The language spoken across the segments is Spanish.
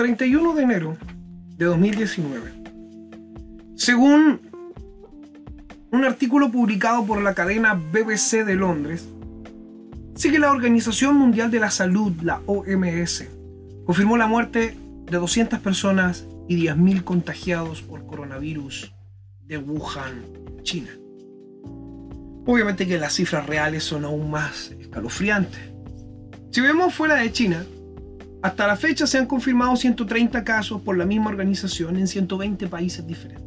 31 de enero de 2019, según un artículo publicado por la cadena BBC de Londres, sigue la Organización Mundial de la Salud, la OMS, confirmó la muerte de 200 personas y 10.000 contagiados por coronavirus de Wuhan, China. Obviamente que las cifras reales son aún más escalofriantes. Si vemos fuera de China, hasta la fecha se han confirmado 130 casos por la misma organización en 120 países diferentes.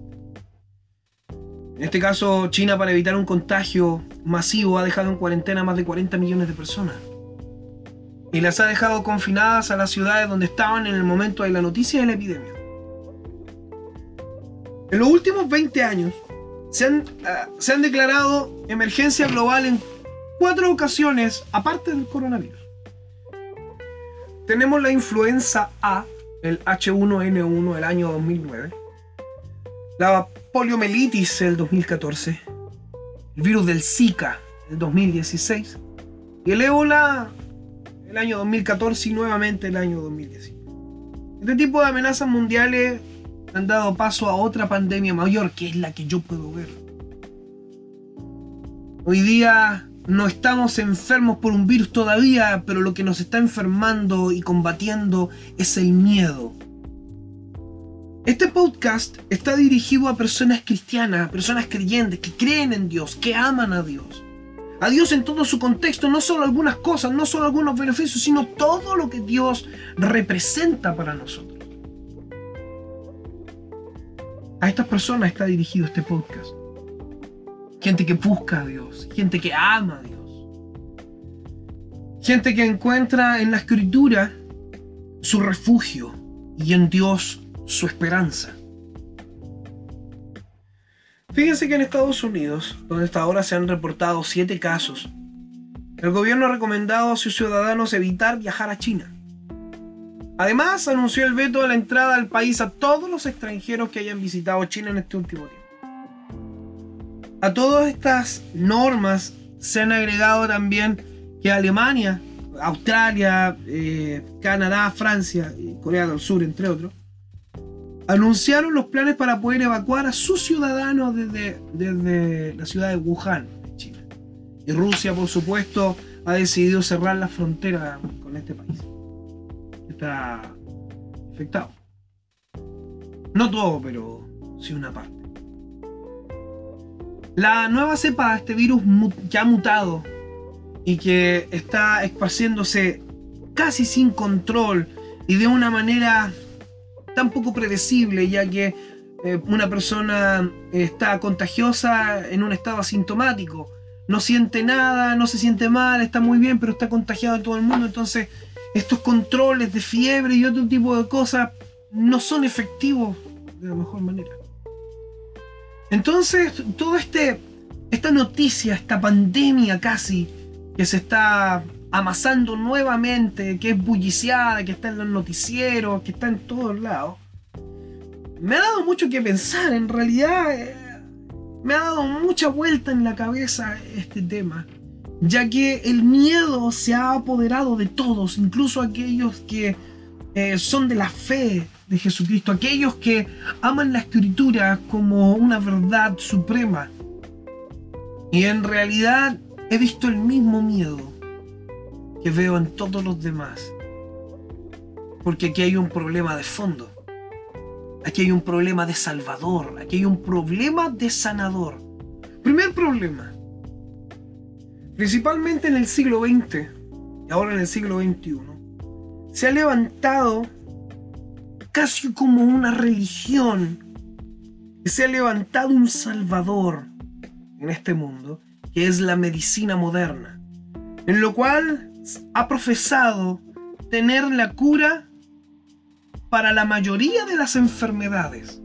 En este caso, China para evitar un contagio masivo ha dejado en cuarentena a más de 40 millones de personas. Y las ha dejado confinadas a las ciudades donde estaban en el momento de la noticia de la epidemia. En los últimos 20 años se han, ah, se han declarado emergencia global en cuatro ocasiones aparte del coronavirus. Tenemos la influenza A, el H1N1 del año 2009, la poliomielitis el 2014, el virus del Zika el 2016 y el ébola el año 2014 y nuevamente el año 2019. Este tipo de amenazas mundiales han dado paso a otra pandemia mayor que es la que yo puedo ver. Hoy día no estamos enfermos por un virus todavía, pero lo que nos está enfermando y combatiendo es el miedo. Este podcast está dirigido a personas cristianas, personas creyentes, que creen en Dios, que aman a Dios. A Dios en todo su contexto, no solo algunas cosas, no solo algunos beneficios, sino todo lo que Dios representa para nosotros. A estas personas está dirigido este podcast. Gente que busca a Dios, gente que ama a Dios. Gente que encuentra en la escritura su refugio y en Dios su esperanza. Fíjense que en Estados Unidos, donde hasta ahora se han reportado siete casos, el gobierno ha recomendado a sus ciudadanos evitar viajar a China. Además, anunció el veto de la entrada al país a todos los extranjeros que hayan visitado China en este último tiempo. A todas estas normas se han agregado también que Alemania, Australia, eh, Canadá, Francia y Corea del Sur, entre otros, anunciaron los planes para poder evacuar a sus ciudadanos desde, desde la ciudad de Wuhan, China. Y Rusia, por supuesto, ha decidido cerrar la frontera con este país. Está afectado. No todo, pero sí una parte. La nueva cepa de este virus ha mutado y que está esparciéndose casi sin control y de una manera tan poco predecible, ya que eh, una persona está contagiosa en un estado asintomático, no siente nada, no se siente mal, está muy bien, pero está contagiado en todo el mundo, entonces estos controles de fiebre y otro tipo de cosas no son efectivos de la mejor manera. Entonces, toda este, esta noticia, esta pandemia casi, que se está amasando nuevamente, que es bulliciada, que está en los noticieros, que está en todos lados, me ha dado mucho que pensar. En realidad, eh, me ha dado mucha vuelta en la cabeza este tema, ya que el miedo se ha apoderado de todos, incluso aquellos que eh, son de la fe de Jesucristo, aquellos que aman la escritura como una verdad suprema. Y en realidad he visto el mismo miedo que veo en todos los demás. Porque aquí hay un problema de fondo. Aquí hay un problema de salvador. Aquí hay un problema de sanador. Primer problema. Principalmente en el siglo XX y ahora en el siglo XXI. Se ha levantado casi como una religión. Se ha levantado un salvador en este mundo que es la medicina moderna en lo cual ha profesado tener la cura para la mayoría de las enfermedades,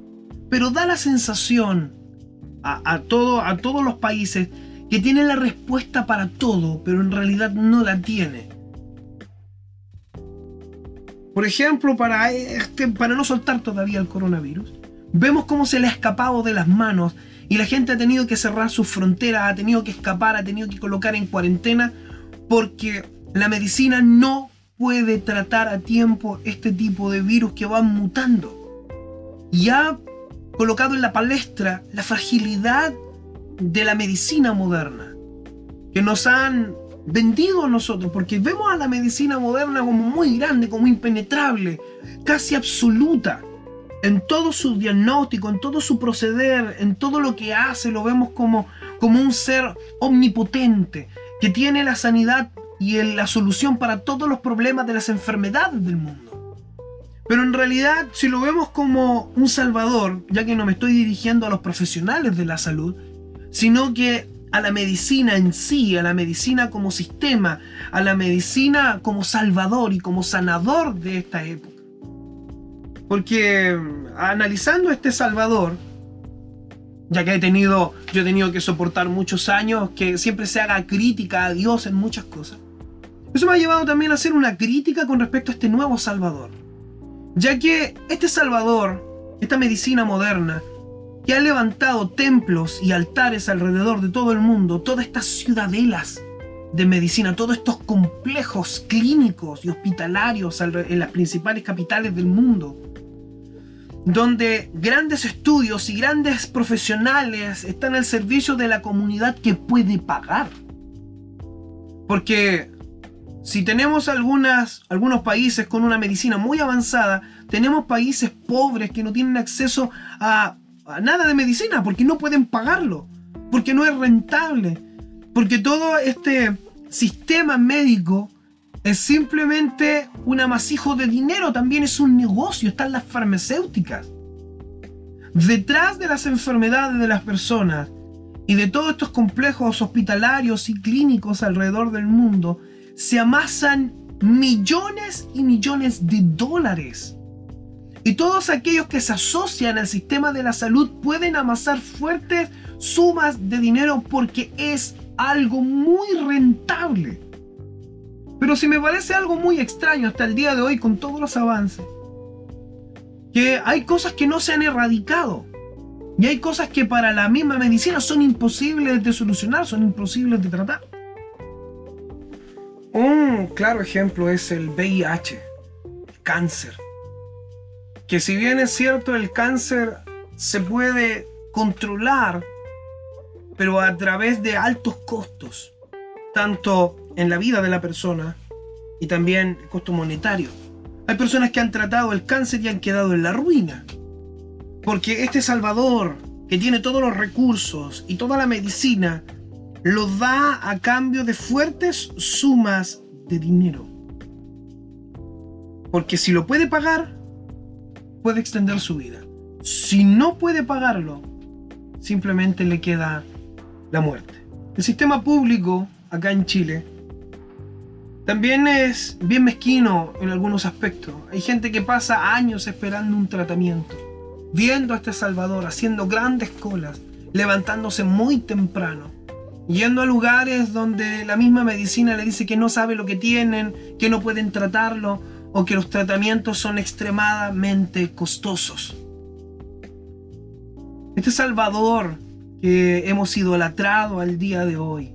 pero da la sensación a, todo, a todos los países que tiene la respuesta para todo, pero en realidad no la tiene. Por ejemplo, para, este, para no soltar todavía el coronavirus, vemos cómo se le ha escapado de las manos y la gente ha tenido que cerrar sus fronteras, ha tenido que escapar, ha tenido que colocar en cuarentena porque la medicina no puede tratar a tiempo este tipo de virus que van mutando. Y ha colocado en la palestra la fragilidad de la medicina moderna, que nos han vendido a nosotros, porque vemos a la medicina moderna como muy grande, como impenetrable, casi absoluta. En todo su diagnóstico, en todo su proceder, en todo lo que hace, lo vemos como, como un ser omnipotente, que tiene la sanidad y la solución para todos los problemas de las enfermedades del mundo. Pero en realidad, si lo vemos como un salvador, ya que no me estoy dirigiendo a los profesionales de la salud, sino que a la medicina en sí, a la medicina como sistema, a la medicina como salvador y como sanador de esta época. Porque analizando este salvador, ya que he tenido, yo he tenido que soportar muchos años que siempre se haga crítica a Dios en muchas cosas. Eso me ha llevado también a hacer una crítica con respecto a este nuevo Salvador. Ya que este Salvador, esta medicina moderna, que ha levantado templos y altares alrededor de todo el mundo, todas estas ciudadelas de medicina, todos estos complejos clínicos y hospitalarios en las principales capitales del mundo, donde grandes estudios y grandes profesionales están al servicio de la comunidad que puede pagar. Porque si tenemos algunas, algunos países con una medicina muy avanzada, tenemos países pobres que no tienen acceso a nada de medicina porque no pueden pagarlo, porque no es rentable, porque todo este sistema médico es simplemente un amasijo de dinero, también es un negocio, están las farmacéuticas. Detrás de las enfermedades de las personas y de todos estos complejos hospitalarios y clínicos alrededor del mundo, se amasan millones y millones de dólares. Y todos aquellos que se asocian al sistema de la salud pueden amasar fuertes sumas de dinero porque es algo muy rentable. Pero si me parece algo muy extraño hasta el día de hoy con todos los avances, que hay cosas que no se han erradicado. Y hay cosas que para la misma medicina son imposibles de solucionar, son imposibles de tratar. Un claro ejemplo es el VIH, el cáncer que si bien es cierto el cáncer se puede controlar, pero a través de altos costos, tanto en la vida de la persona y también el costo monetario. Hay personas que han tratado el cáncer y han quedado en la ruina, porque este Salvador, que tiene todos los recursos y toda la medicina, lo da a cambio de fuertes sumas de dinero. Porque si lo puede pagar, puede extender su vida. Si no puede pagarlo, simplemente le queda la muerte. El sistema público acá en Chile también es bien mezquino en algunos aspectos. Hay gente que pasa años esperando un tratamiento, viendo a este Salvador, haciendo grandes colas, levantándose muy temprano, yendo a lugares donde la misma medicina le dice que no sabe lo que tienen, que no pueden tratarlo, o que los tratamientos son extremadamente costosos. Este Salvador que hemos idolatrado al día de hoy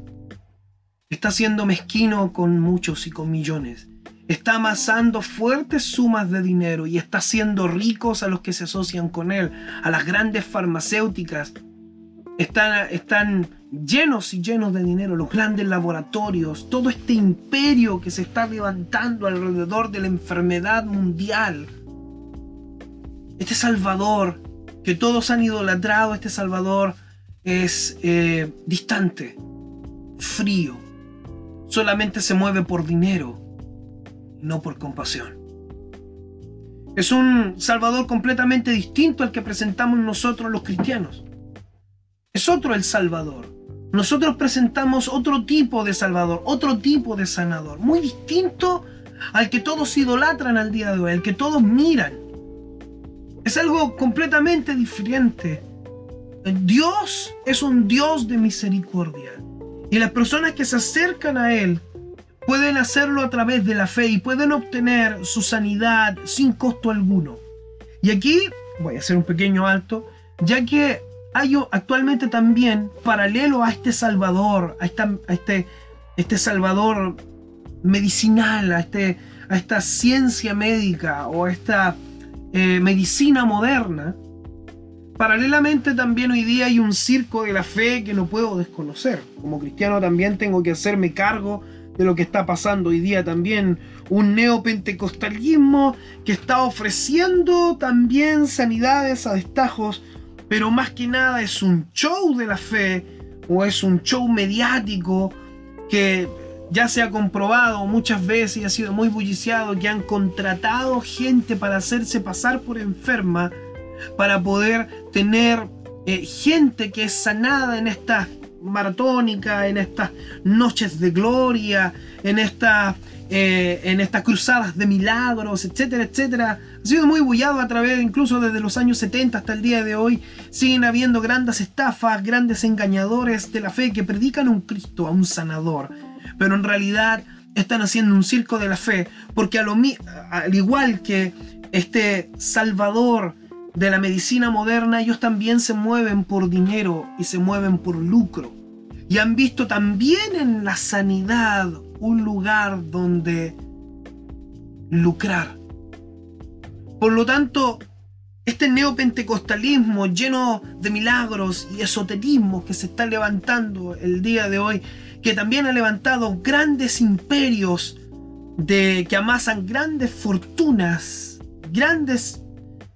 está siendo mezquino con muchos y con millones. Está amasando fuertes sumas de dinero y está haciendo ricos a los que se asocian con él, a las grandes farmacéuticas. Están, están llenos y llenos de dinero, los grandes laboratorios, todo este imperio que se está levantando alrededor de la enfermedad mundial. Este Salvador, que todos han idolatrado, este Salvador es eh, distante, frío, solamente se mueve por dinero, no por compasión. Es un Salvador completamente distinto al que presentamos nosotros los cristianos. Es otro el Salvador nosotros presentamos otro tipo de Salvador, otro tipo de sanador, muy distinto al que todos idolatran al día de hoy, al que todos miran. Es algo completamente diferente. Dios es un Dios de misericordia. Y las personas que se acercan a Él pueden hacerlo a través de la fe y pueden obtener su sanidad sin costo alguno. Y aquí voy a hacer un pequeño alto, ya que hay actualmente también, paralelo a este Salvador, a, este, este Salvador medicinal, a, este, a esta ciencia médica o a esta eh, medicina moderna, paralelamente también hoy día hay un circo de la fe que no puedo desconocer. Como cristiano también tengo que hacerme cargo de lo que está pasando hoy día también. Un neopentecostalismo que está ofreciendo también sanidades a destajos pero más que nada es un show de la fe o es un show mediático que ya se ha comprobado muchas veces y ha sido muy bulliciado que han contratado gente para hacerse pasar por enferma para poder tener eh, gente que es sanada en estas maratónicas, en estas noches de gloria, en estas eh, en estas cruzadas de milagros, etcétera, etcétera. Ha sido muy bullado a través, incluso desde los años 70 hasta el día de hoy. Siguen habiendo grandes estafas, grandes engañadores de la fe que predican a un Cristo, a un sanador. Pero en realidad están haciendo un circo de la fe, porque al igual que este Salvador de la medicina moderna, ellos también se mueven por dinero y se mueven por lucro. Y han visto también en la sanidad un lugar donde lucrar. Por lo tanto, este neopentecostalismo lleno de milagros y esoterismo que se está levantando el día de hoy, que también ha levantado grandes imperios de, que amasan grandes fortunas, grandes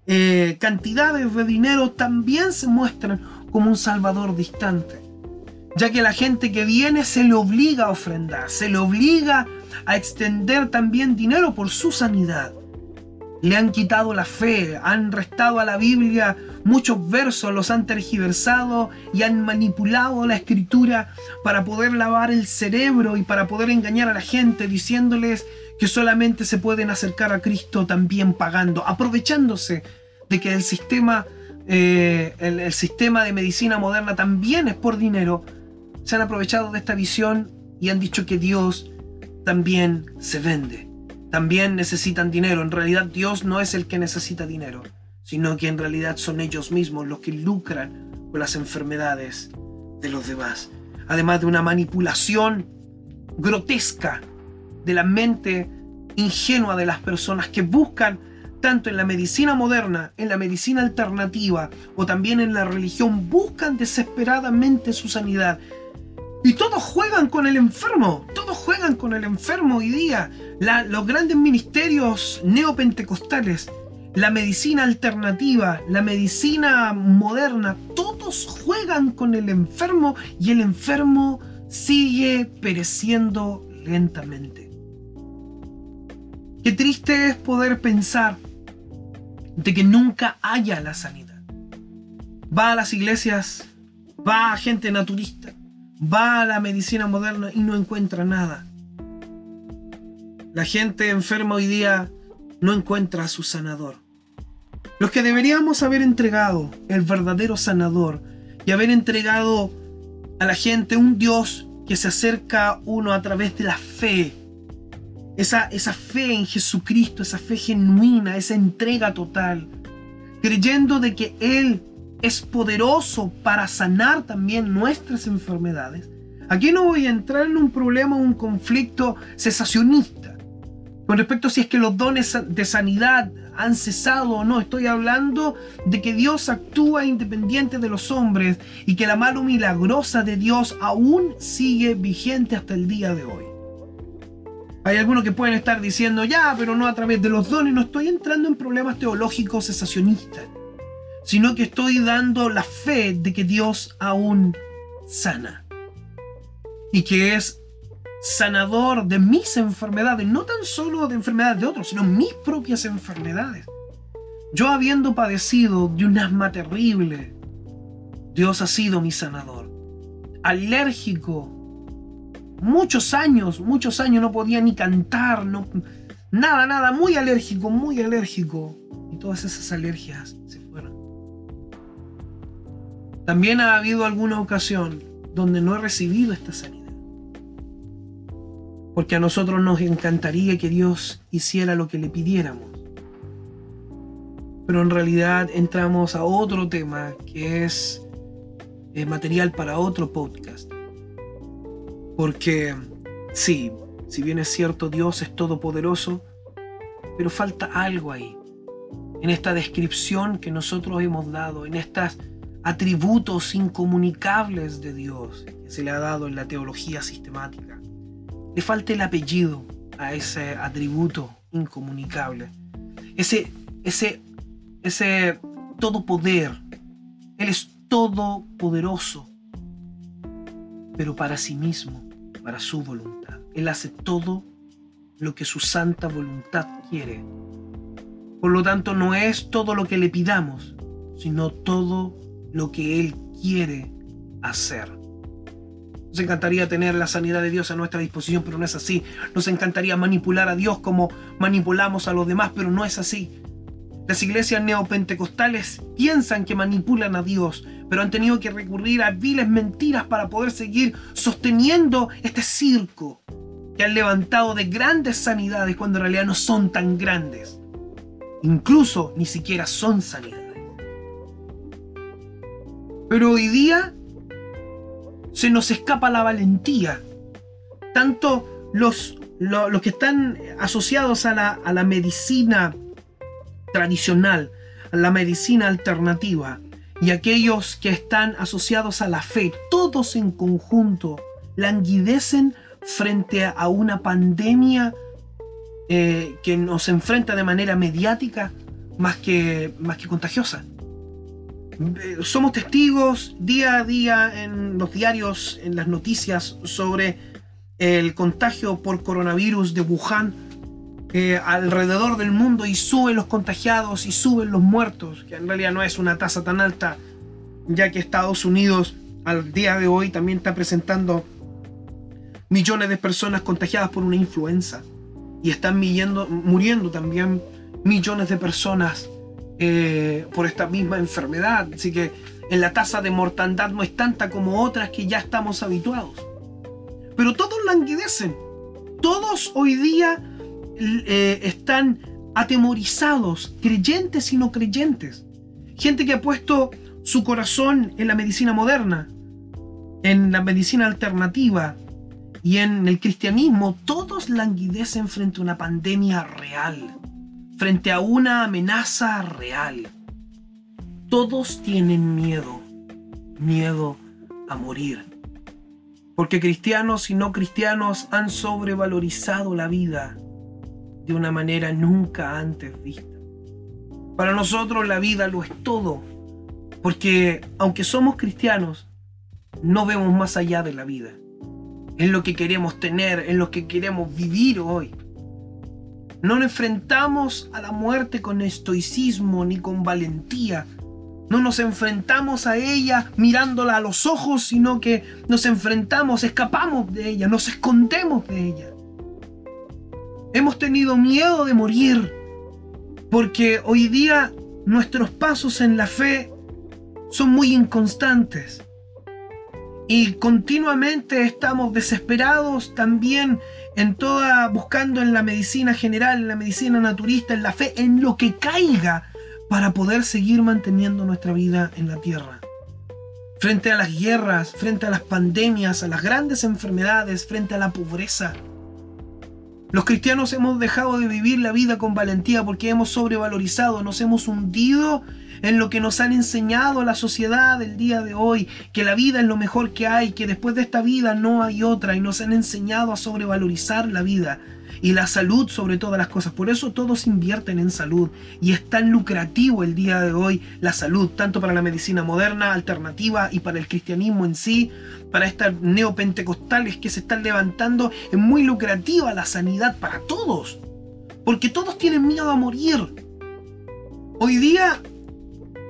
eh, cantidades de dinero, también se muestran como un salvador distante ya que la gente que viene se le obliga a ofrendar, se le obliga a extender también dinero por su sanidad. Le han quitado la fe, han restado a la Biblia muchos versos, los han tergiversado y han manipulado la escritura para poder lavar el cerebro y para poder engañar a la gente diciéndoles que solamente se pueden acercar a Cristo también pagando, aprovechándose de que el sistema, eh, el sistema de medicina moderna también es por dinero se han aprovechado de esta visión y han dicho que Dios también se vende. También necesitan dinero. En realidad Dios no es el que necesita dinero, sino que en realidad son ellos mismos los que lucran con las enfermedades de los demás. Además de una manipulación grotesca de la mente ingenua de las personas que buscan tanto en la medicina moderna, en la medicina alternativa o también en la religión, buscan desesperadamente su sanidad y todos juegan con el enfermo, todos juegan con el enfermo hoy día. los grandes ministerios neopentecostales, la medicina alternativa, la medicina moderna, todos juegan con el enfermo y el enfermo sigue pereciendo lentamente. Qué triste es poder pensar de que nunca haya la sanidad. Va a las iglesias, va a gente naturista, va a la medicina moderna y no encuentra nada. La gente enferma hoy día no encuentra a su sanador. Los que deberíamos haber entregado el verdadero sanador y haber entregado a la gente un Dios que se acerca a uno a través de la fe. Esa, esa fe en Jesucristo, esa fe genuina, esa entrega total. Creyendo de que Él es poderoso para sanar también nuestras enfermedades. Aquí no voy a entrar en un problema, un conflicto cesacionista con respecto a si es que los dones de sanidad han cesado o no. Estoy hablando de que Dios actúa independiente de los hombres y que la mano milagrosa de Dios aún sigue vigente hasta el día de hoy. Hay algunos que pueden estar diciendo, ya, pero no a través de los dones. No estoy entrando en problemas teológicos cesacionistas sino que estoy dando la fe de que Dios aún sana y que es sanador de mis enfermedades, no tan solo de enfermedades de otros, sino mis propias enfermedades. Yo habiendo padecido de un asma terrible, Dios ha sido mi sanador. alérgico. Muchos años, muchos años no podía ni cantar, no, nada, nada, muy alérgico, muy alérgico. Y todas esas alergias se fueron. También ha habido alguna ocasión donde no he recibido esta sanidad. Porque a nosotros nos encantaría que Dios hiciera lo que le pidiéramos. Pero en realidad entramos a otro tema que es material para otro podcast. Porque sí, si bien es cierto Dios es todopoderoso, pero falta algo ahí. En esta descripción que nosotros hemos dado, en estos atributos incomunicables de Dios que se le ha dado en la teología sistemática. Le falta el apellido a ese atributo incomunicable. Ese, ese, ese todopoder. Él es todopoderoso, pero para sí mismo, para su voluntad. Él hace todo lo que su santa voluntad quiere. Por lo tanto, no es todo lo que le pidamos, sino todo lo que Él quiere hacer. Nos encantaría tener la sanidad de Dios a nuestra disposición, pero no es así. Nos encantaría manipular a Dios como manipulamos a los demás, pero no es así. Las iglesias neopentecostales piensan que manipulan a Dios, pero han tenido que recurrir a viles mentiras para poder seguir sosteniendo este circo que han levantado de grandes sanidades cuando en realidad no son tan grandes. Incluso ni siquiera son sanidades. Pero hoy día se nos escapa la valentía. Tanto los, los, que están asociados a la, a la medicina tradicional, la medicina alternativa, y aquellos que están asociados a la fe, todos en conjunto, languidecen frente a una pandemia eh, que nos enfrenta de manera mediática más que, más que contagiosa. Eh, somos testigos día a día en los diarios, en las noticias sobre el contagio por coronavirus de Wuhan eh, alrededor del mundo y suben los contagiados y suben los muertos, que en realidad no es una tasa tan alta, ya que Estados Unidos al día de hoy también está presentando millones de personas contagiadas por una influenza y están muriendo también millones de personas eh, por esta misma enfermedad. Así que en la tasa de mortandad no es tanta como otras que ya estamos habituados. Pero todos languidecen. Todos hoy día eh, están atemorizados, creyentes y no creyentes. Gente que ha puesto su corazón en la medicina moderna, en la medicina alternativa y en el cristianismo, todos languidecen frente a una pandemia real, frente a una amenaza real. Todos tienen miedo, miedo a morir. Porque cristianos y no cristianos han sobrevalorizado la vida de una manera nunca antes vista. Para nosotros la vida lo es todo, porque aunque somos cristianos, no vemos más allá de la vida. Es lo que queremos tener, es lo que queremos vivir hoy. No nos enfrentamos a la muerte con estoicismo ni con valentía. No nos enfrentamos a ella mirándola a los ojos, sino que nos enfrentamos, escapamos de ella, nos escondemos de ella. Hemos tenido miedo de morir porque hoy día nuestros pasos en la fe son muy inconstantes. Y continuamente estamos desesperados también en toda, buscando en la medicina general, en la medicina naturista, en la fe, en lo que caiga para poder seguir manteniendo nuestra vida en la tierra. Frente a las guerras, frente a las pandemias, a las grandes enfermedades, frente a la pobreza. Los cristianos hemos dejado de vivir la vida con valentía porque hemos sobrevalorizado, nos hemos hundido en lo que nos han enseñado la sociedad del día de hoy, que la vida es lo mejor que hay, que después de esta vida no hay otra y nos han enseñado a sobrevalorizar la vida y la salud sobre todas las cosas. Por eso todos invierten en salud y es tan lucrativo el día de hoy la salud, tanto para la medicina moderna, alternativa y para el cristianismo en sí, para estas neopentecostales que se están levantando. Es muy lucrativa la sanidad para todos, porque todos tienen miedo a morir. Hoy día,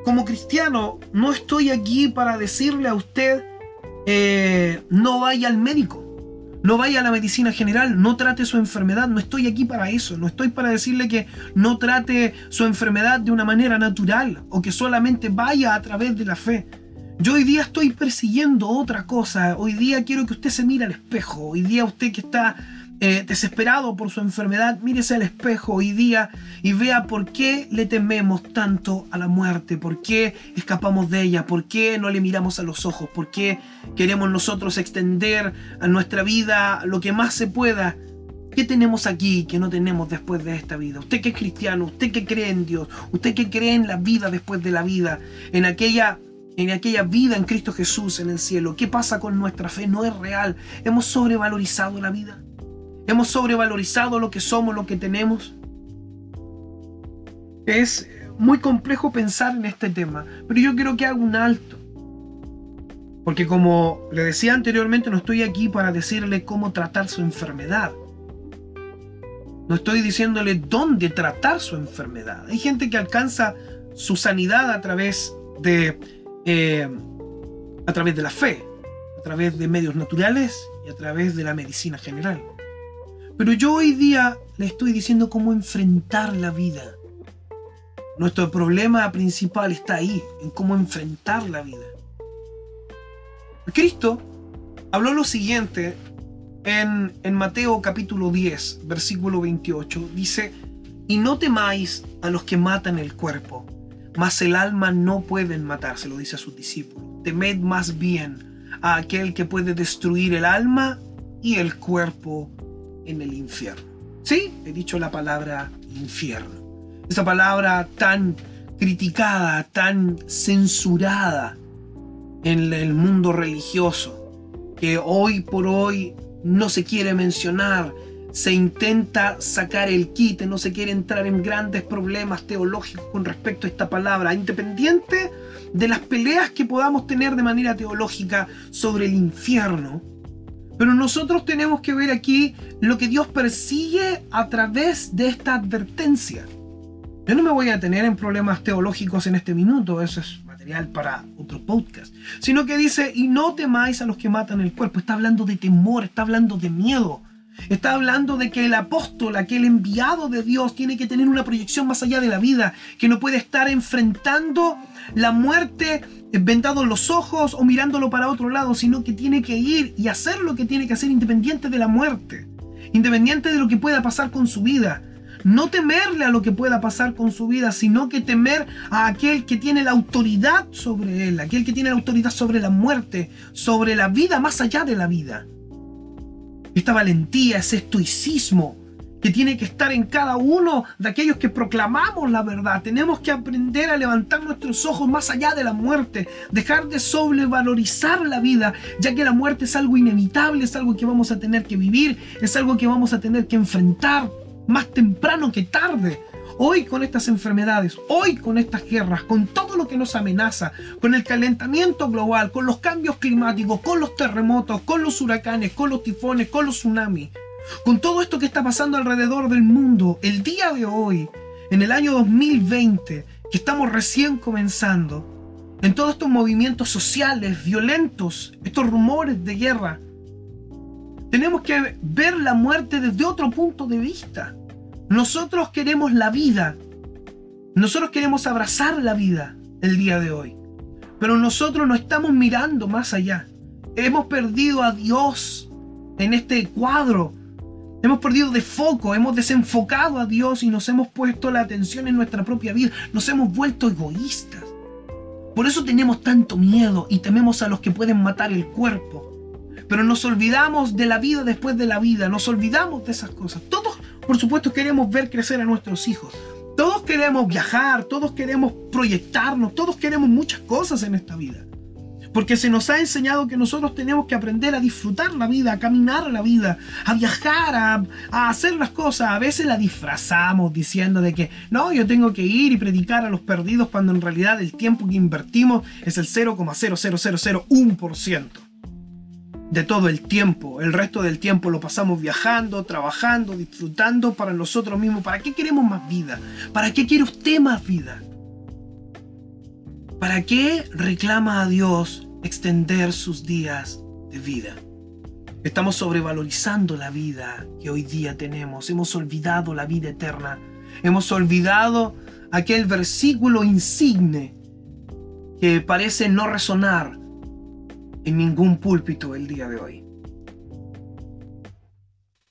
como cristiano, no estoy aquí para decirle a usted eh, no vaya al médico, no vaya a la medicina general, no trate su enfermedad. No estoy aquí para eso. No estoy para decirle que no trate su enfermedad de una manera natural o que solamente vaya a través de la fe. Yo hoy día estoy persiguiendo otra cosa. Hoy día quiero que usted se mire al espejo. Hoy día usted que está eh, desesperado por su enfermedad, mírese al espejo hoy día y vea por qué le tememos tanto a la muerte, por qué escapamos de ella, por qué no le miramos a los ojos, por qué queremos nosotros extender a nuestra vida lo que más se pueda. ¿Qué tenemos aquí que no tenemos después de esta vida? Usted que es cristiano, usted que cree en Dios, usted que cree en la vida después de la vida, en aquella en aquella vida en Cristo Jesús en el cielo. ¿Qué pasa con nuestra fe? No es real. Hemos sobrevalorizado la vida. Hemos sobrevalorizado lo que somos, lo que tenemos. Es muy complejo pensar en este tema, pero yo quiero que haga un alto. Porque como le decía anteriormente, no estoy aquí para decirle cómo tratar su enfermedad. No estoy diciéndole dónde tratar su enfermedad. Hay gente que alcanza su sanidad a través de, eh, a través de la fe, a través de medios naturales y a través de la medicina general. Pero yo hoy día le estoy diciendo cómo enfrentar la vida. Nuestro problema principal está ahí, en cómo enfrentar la vida. Cristo habló lo siguiente en, en, Mateo capítulo 10, versículo 28. Dice, y no temáis a los que matan el cuerpo, mas el alma no pueden matar, se lo dice a sus discípulos. Temed más bien a aquel que puede destruir el alma y el cuerpo en el infierno. Sí, he dicho la palabra infierno. Esa palabra tan criticada, tan censurada en el mundo religioso, que hoy por hoy no se quiere mencionar, se intenta sacar el quite, no se quiere entrar en grandes problemas teológicos con respecto a esta palabra, independiente de las peleas que podamos tener de manera teológica sobre el infierno pero nosotros tenemos que ver aquí lo que Dios persigue a través de esta advertencia. Yo no me voy a tener en problemas teológicos en este minuto, eso es material para otro podcast, sino que dice, y no temáis a los que matan el cuerpo, está hablando de temor, está hablando de miedo, está hablando de que el apóstol, aquel enviado de Dios, tiene que tener una proyección más allá de la vida, que no puede estar enfrentando la muerte vendado los ojos o mirándolo para otro lado, sino que tiene que ir y hacer lo que tiene que hacer independiente de la muerte, independiente de lo que pueda pasar con su vida. No temerle a lo que pueda pasar con su vida, sino que temer a aquel que tiene la autoridad sobre él, aquel que tiene la autoridad sobre la muerte, sobre la vida más allá de la vida. Esta valentía, ese estoicismo, que tiene que estar en cada uno de aquellos que proclamamos la verdad. Tenemos que aprender a levantar nuestros ojos más allá de la muerte, dejar de sobrevalorizar la vida, ya que la muerte es algo inevitable, es algo que vamos a tener que vivir, es algo que vamos a tener que enfrentar más temprano que tarde. Hoy con estas enfermedades, hoy con estas guerras, con todo lo que nos amenaza, con el calentamiento global, con los cambios climáticos, con los terremotos, con los huracanes, con los tifones, con los tsunamis, con todo esto que está pasando alrededor del mundo, el día de hoy, en el año 2020, que estamos recién comenzando, en todos estos movimientos sociales violentos, estos rumores de guerra, tenemos que ver la muerte desde otro punto de vista. Nosotros queremos la vida. Nosotros queremos abrazar la vida el día de hoy. Pero nosotros no estamos mirando más allá. Hemos perdido a Dios en este cuadro Hemos perdido de foco, hemos desenfocado a Dios y nos hemos puesto la atención en nuestra propia vida. Nos hemos vuelto egoístas. Por eso tenemos tanto miedo y tememos a los que pueden matar el cuerpo. Pero nos olvidamos de la vida después de la vida, nos olvidamos de esas cosas. Todos, por supuesto, queremos ver crecer a nuestros hijos. Todos queremos viajar, todos queremos proyectarnos, todos queremos muchas cosas en esta vida. Porque se nos ha enseñado que nosotros tenemos que aprender a disfrutar la vida, a caminar la vida, a viajar, a, hacer las cosas. A veces la disfrazamos diciendo de que no, yo tengo que ir y predicar a los perdidos cuando en realidad el tiempo que invertimos es el 0,00001% de todo el tiempo. El resto del tiempo lo pasamos viajando, trabajando, disfrutando para nosotros mismos. ¿Para qué queremos más vida? ¿Para qué quiere usted más vida? ¿Para qué reclama a Dios extender sus días de vida. Estamos sobrevalorizando la vida que hoy día tenemos. Hemos olvidado la vida eterna. Hemos olvidado aquel versículo insigne que parece no resonar en ningún púlpito el día de hoy.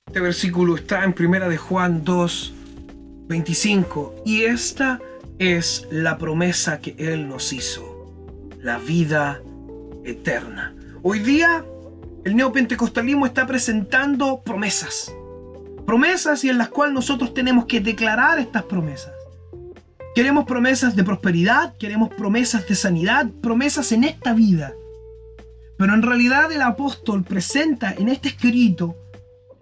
Este versículo está en Primera de Juan 2, 25 y esta es la promesa que Él nos hizo, la vida eterna. Hoy día el neopentecostalismo está presentando promesas, promesas y en las cuales nosotros tenemos que declarar estas promesas. Queremos promesas de prosperidad, queremos promesas de sanidad, promesas en esta vida. Pero en realidad el apóstol presenta en este escrito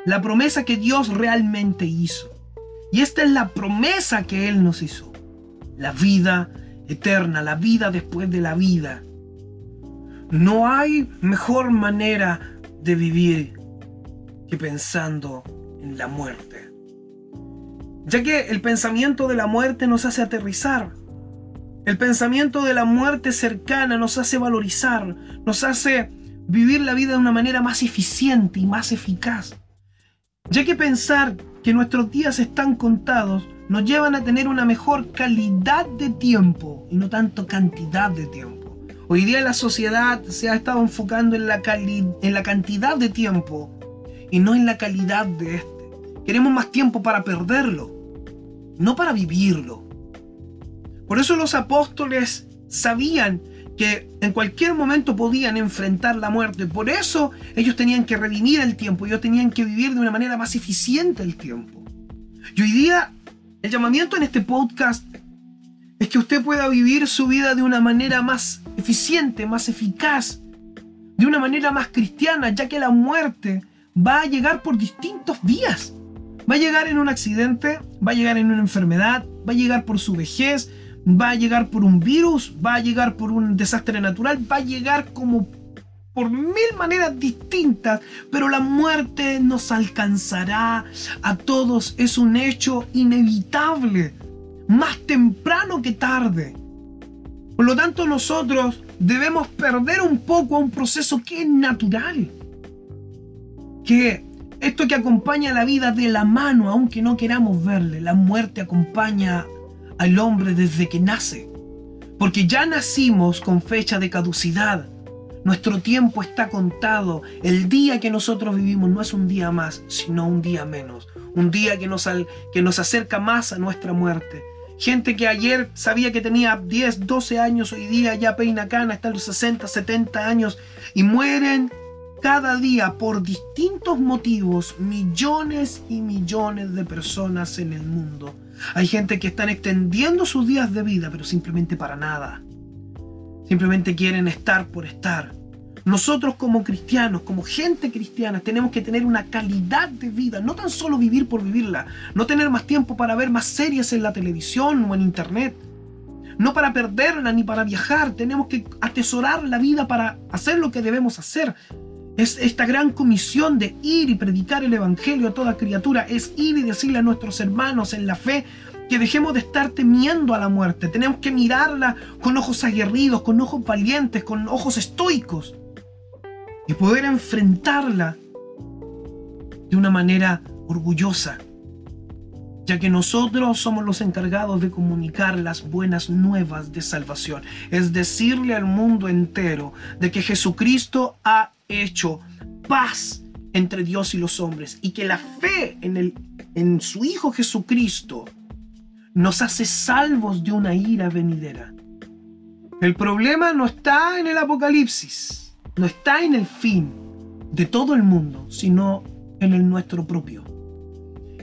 la promesa que Dios realmente hizo. Y esta es la promesa que Él nos hizo. La vida eterna, la vida después de la vida. No hay mejor manera de vivir que pensando en la muerte ya que el pensamiento de la muerte nos hace aterrizar. El pensamiento de la muerte cercana nos hace valorizar, nos hace vivir la vida de una manera más eficiente y más eficaz. Ya que pensar que nuestros días están contados nos llevan a tener una mejor calidad de tiempo y no tanto cantidad de tiempo. Hoy día la sociedad se ha estado enfocando en la, cantidad de tiempo y no en la calidad de este. Queremos más tiempo para perderlo no para vivirlo. Por eso los apóstoles sabían que en cualquier momento podían enfrentar la muerte. Por eso ellos tenían que redimir el tiempo, ellos tenían que vivir de una manera más eficiente el tiempo. Y hoy día el llamamiento en este podcast es que usted pueda vivir su vida de una manera más eficiente, más eficaz, de una manera más cristiana, ya que la muerte va a llegar por distintos días. Va a llegar en un accidente, va a llegar en una enfermedad, va a llegar por su vejez, va a llegar por un virus, va a llegar por un desastre natural, va a llegar como por mil maneras distintas, pero la muerte nos alcanzará a todos, es un hecho inevitable, más temprano que tarde. Por lo tanto, nosotros debemos perder un poco a un proceso que es natural, que esto que acompaña la vida de la mano, aunque no queramos verle. La muerte acompaña al hombre desde que nace. Porque ya nacimos con fecha de caducidad. Nuestro tiempo está contado. El día que nosotros vivimos no es un día más, sino un día menos. Un día que nos, que nos acerca más a nuestra muerte. Gente que ayer sabía que tenía 10, 12 años, hoy día ya peina cana, está los 60, 70 años y mueren cada día por distintos motivos millones y millones de personas en el mundo. Hay gente que están extendiendo sus días de vida, pero simplemente para nada. Simplemente quieren estar por estar. Nosotros como cristianos, como gente cristiana, tenemos que tener una calidad de vida, no tan solo vivir por vivirla, no tener más tiempo para ver más series en la televisión o en internet, no para perderla ni para viajar, tenemos que atesorar la vida para hacer lo que debemos hacer, es esta gran comisión de ir y predicar el Evangelio a toda criatura, es ir y decirle a nuestros hermanos en la fe que dejemos de estar temiendo a la muerte. Tenemos que mirarla con ojos aguerridos, con ojos valientes, con ojos estoicos y poder enfrentarla de una manera orgullosa, ya que nosotros somos los encargados de comunicar las buenas nuevas de salvación, es decirle al mundo entero de que Jesucristo ha hecho paz entre Dios y los hombres y que la fe en, el, en su Hijo Jesucristo nos hace salvos de una ira venidera. El problema no está en el Apocalipsis, no está en el fin de todo el mundo, sino en el nuestro propio.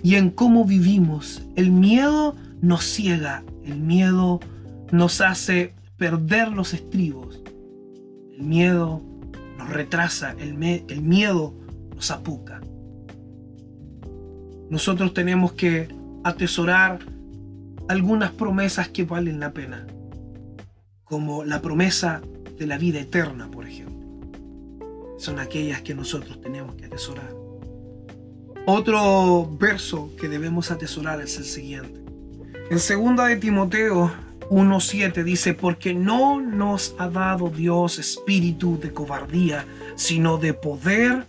Y en cómo vivimos. El miedo nos ciega, el miedo nos hace perder los estribos. El miedo retrasa, el, el miedo nos apuca. Nosotros tenemos que atesorar algunas promesas que valen la pena, como la promesa de la vida eterna, por ejemplo. Son aquellas que nosotros tenemos que atesorar. Otro verso que debemos atesorar es el siguiente. En segunda de Timoteo 1.7 dice, porque no nos ha dado Dios espíritu de cobardía, sino de poder,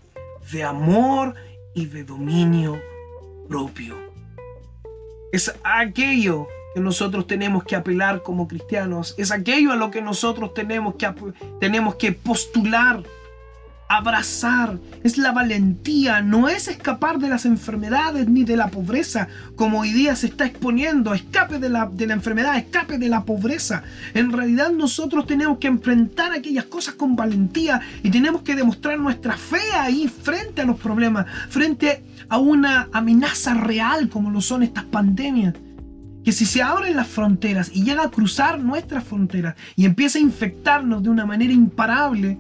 de amor y de dominio propio. Es aquello que nosotros tenemos que apelar como cristianos, es aquello a lo que nosotros tenemos que, tenemos que postular abrazar, es la valentía, no es escapar de las enfermedades ni de la pobreza, como hoy día se está exponiendo, escape de la, de la enfermedad, escape de la pobreza. En realidad nosotros tenemos que enfrentar aquellas cosas con valentía y tenemos que demostrar nuestra fe ahí frente a los problemas, frente a una amenaza real como lo son estas pandemias. Que si se abren las fronteras y llega a cruzar nuestras fronteras y empieza a infectarnos de una manera imparable,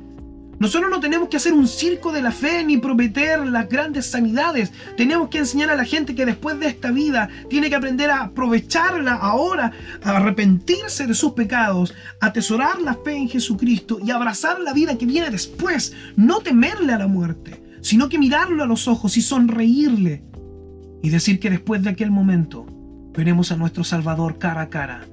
nosotros no tenemos que hacer un circo de la fe ni prometer las grandes sanidades. Tenemos que enseñar a la gente que después de esta vida tiene que aprender a aprovecharla ahora, a arrepentirse de sus pecados, atesorar la fe en Jesucristo y abrazar la vida que viene después. No temerle a la muerte, sino que mirarlo a los ojos y sonreírle. Y decir que después de aquel momento veremos a nuestro Salvador cara a cara,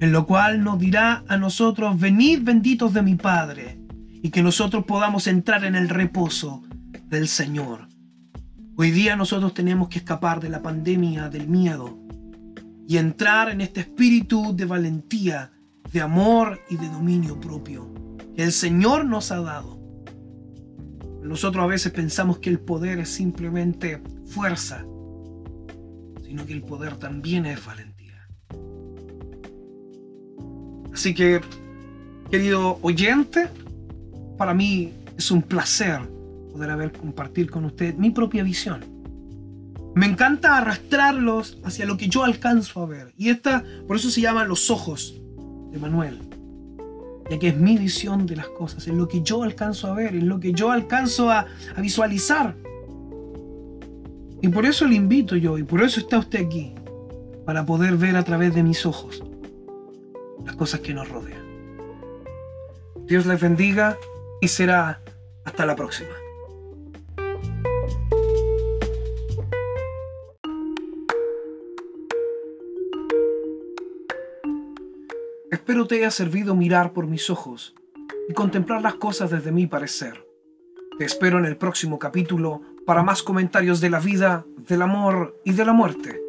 en lo cual nos dirá a nosotros, venid benditos de mi Padre y que nosotros podamos entrar en el reposo del Señor. Hoy día nosotros tenemos que escapar de la pandemia, del miedo, y entrar en este espíritu de valentía, de amor y de dominio propio que el Señor nos ha dado. Nosotros a veces pensamos que el poder es simplemente fuerza, sino que el poder también es valentía. Así que, querido oyente, para mí es un placer poder haber compartir con usted mi propia visión. Me encanta arrastrarlos hacia lo que yo alcanzo a ver. Y esta, por eso se llama los ojos de Manuel. Ya que es mi visión de las cosas, en lo que yo alcanzo a ver, en lo que yo alcanzo a, a visualizar. Y por eso le invito yo, y por eso está usted aquí, para poder ver a través de mis ojos las cosas que nos rodean. Dios les bendiga y será hasta la próxima. Espero te haya servido mirar por mis ojos y contemplar las cosas desde mi parecer. Te espero en el próximo capítulo para más comentarios de la vida, del amor y de la muerte,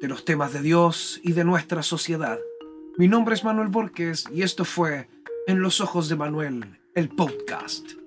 de los temas de Dios y de nuestra sociedad. Mi nombre es Manuel Borges y esto fue En los ojos de Manuel el podcast.